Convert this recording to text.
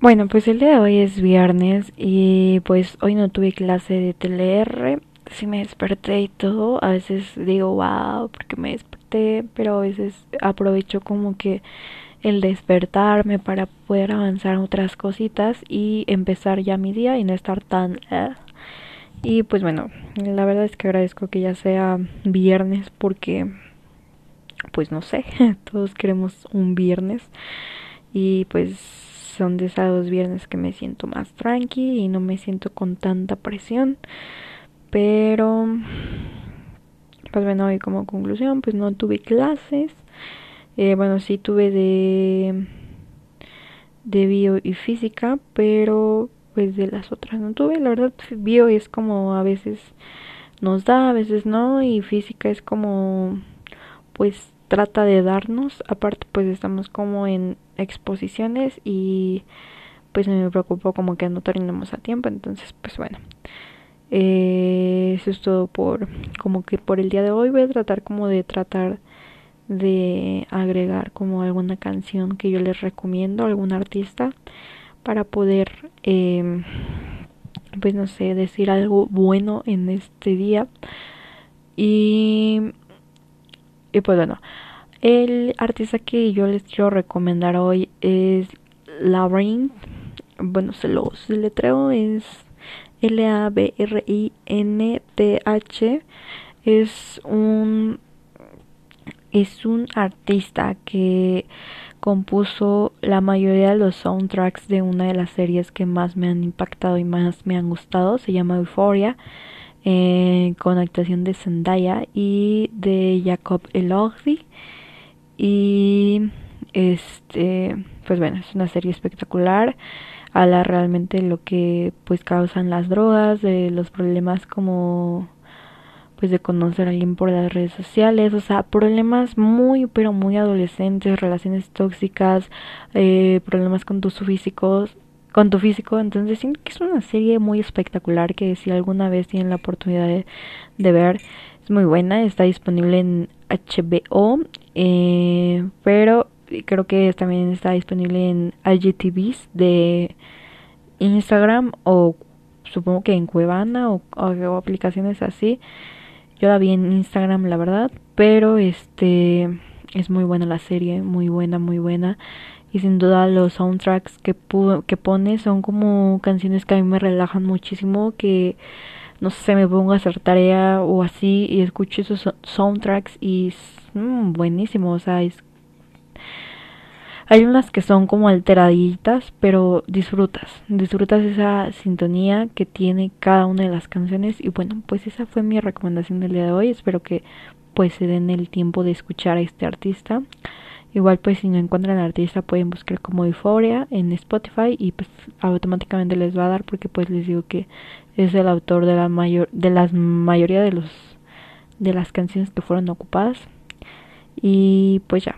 Bueno, pues el día de hoy es viernes y pues hoy no tuve clase de TLR. Sí me desperté y todo. A veces digo, wow, porque me desperté, pero a veces aprovecho como que el despertarme para poder avanzar otras cositas y empezar ya mi día y no estar tan... eh. Y pues bueno, la verdad es que agradezco que ya sea viernes porque, pues no sé, todos queremos un viernes y pues son de esos viernes que me siento más tranqui y no me siento con tanta presión. Pero, pues bueno, hoy como conclusión, pues no tuve clases. Eh, bueno, sí tuve de, de bio y física, pero pues de las otras no tuve. La verdad, bio es como a veces nos da, a veces no, y física es como, pues trata de darnos. Aparte, pues estamos como en exposiciones y pues me preocupó como que no terminemos a tiempo. Entonces, pues bueno. Eh, eso es todo por como que por el día de hoy voy a tratar como de tratar de agregar como alguna canción que yo les recomiendo algún artista para poder eh, pues no sé decir algo bueno en este día y y pues bueno el artista que yo les quiero recomendar hoy es Labyrinth bueno se los letreo es L-A-B-R-I-N-T-H es un es un artista que compuso la mayoría de los soundtracks de una de las series que más me han impactado y más me han gustado. Se llama Euphoria, eh, con actuación de Zendaya y de Jacob Elordi. Y este, pues bueno, es una serie espectacular. Habla realmente lo que pues causan las drogas, de los problemas como pues de conocer a alguien por las redes sociales, o sea, problemas muy, pero muy adolescentes, relaciones tóxicas, eh, problemas con tus físicos, con tu físico, entonces siento que es una serie muy espectacular que si alguna vez tienen la oportunidad de, ver, es muy buena, está disponible en HBO, eh, pero creo que también está disponible en IGTVs de Instagram o supongo que en Cuevana o, o aplicaciones así. Yo la vi en Instagram, la verdad, pero este es muy buena la serie, muy buena, muy buena. Y sin duda los soundtracks que, que pone son como canciones que a mí me relajan muchísimo, que no sé, me pongo a hacer tarea o así y escucho esos soundtracks y mmm, buenísimo, o sea, es hay unas que son como alteraditas, pero disfrutas, disfrutas esa sintonía que tiene cada una de las canciones y bueno, pues esa fue mi recomendación del día de hoy. Espero que pues se den el tiempo de escuchar a este artista. Igual pues si no encuentran al artista pueden buscar como Euphoria en Spotify y pues automáticamente les va a dar porque pues les digo que es el autor de la mayor de las mayoría de los de las canciones que fueron ocupadas. Y pues ya.